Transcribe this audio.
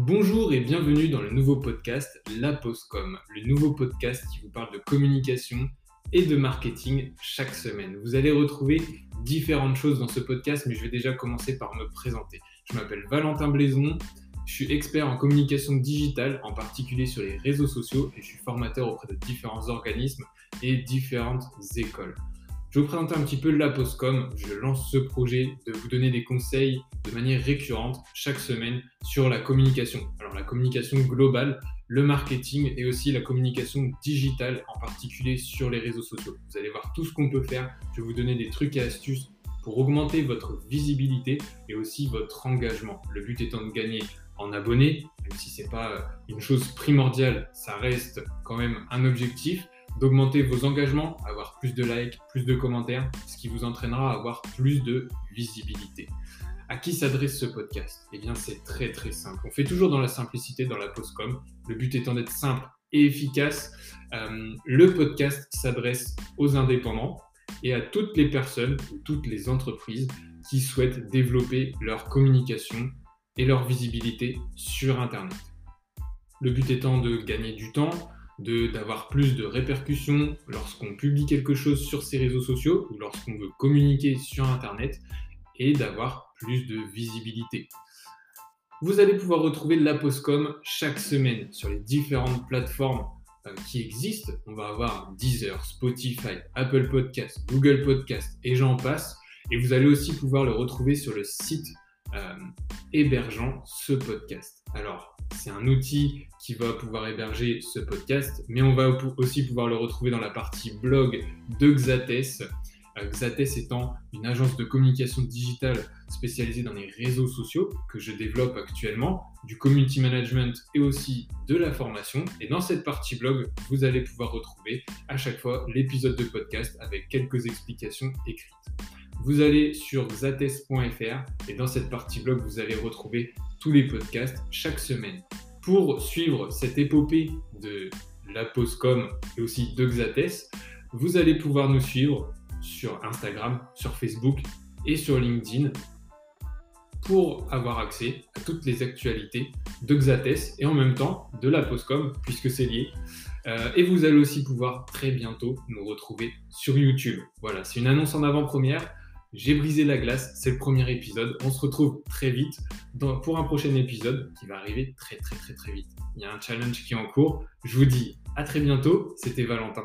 Bonjour et bienvenue dans le nouveau podcast La Postcom, le nouveau podcast qui vous parle de communication et de marketing chaque semaine. Vous allez retrouver différentes choses dans ce podcast, mais je vais déjà commencer par me présenter. Je m'appelle Valentin Blaison, je suis expert en communication digitale, en particulier sur les réseaux sociaux, et je suis formateur auprès de différents organismes et différentes écoles. Je vais vous présenter un petit peu la Postcom. Je lance ce projet de vous donner des conseils de manière récurrente chaque semaine sur la communication. Alors la communication globale, le marketing et aussi la communication digitale, en particulier sur les réseaux sociaux. Vous allez voir tout ce qu'on peut faire. Je vais vous donner des trucs et astuces pour augmenter votre visibilité et aussi votre engagement. Le but étant de gagner en abonnés, même si ce n'est pas une chose primordiale, ça reste quand même un objectif d'augmenter vos engagements, avoir plus de likes, plus de commentaires, ce qui vous entraînera à avoir plus de visibilité. À qui s'adresse ce podcast? Eh bien, c'est très très simple. On fait toujours dans la simplicité, dans la postcom. Le but étant d'être simple et efficace. Euh, le podcast s'adresse aux indépendants et à toutes les personnes ou toutes les entreprises qui souhaitent développer leur communication et leur visibilité sur Internet. Le but étant de gagner du temps, d'avoir plus de répercussions lorsqu'on publie quelque chose sur ses réseaux sociaux ou lorsqu'on veut communiquer sur Internet et d'avoir plus de visibilité. Vous allez pouvoir retrouver la Postcom chaque semaine sur les différentes plateformes euh, qui existent. On va avoir Deezer, Spotify, Apple Podcast, Google Podcast et j'en passe. Et vous allez aussi pouvoir le retrouver sur le site euh, hébergeant ce podcast. Alors, c'est un outil qui va pouvoir héberger ce podcast, mais on va aussi pouvoir le retrouver dans la partie blog de Xates. Euh, Xates étant une agence de communication digitale spécialisée dans les réseaux sociaux que je développe actuellement, du community management et aussi de la formation. Et dans cette partie blog, vous allez pouvoir retrouver à chaque fois l'épisode de podcast avec quelques explications écrites. Vous allez sur xates.fr et dans cette partie blog, vous allez retrouver tous les podcasts chaque semaine. Pour suivre cette épopée de la Postcom et aussi de Xates, vous allez pouvoir nous suivre sur Instagram, sur Facebook et sur LinkedIn pour avoir accès à toutes les actualités de Xates et en même temps de la Postcom puisque c'est lié. Euh, et vous allez aussi pouvoir très bientôt nous retrouver sur YouTube. Voilà, c'est une annonce en avant-première. J'ai brisé la glace, c'est le premier épisode. On se retrouve très vite pour un prochain épisode qui va arriver très très très très vite. Il y a un challenge qui est en cours. Je vous dis à très bientôt. C'était Valentin.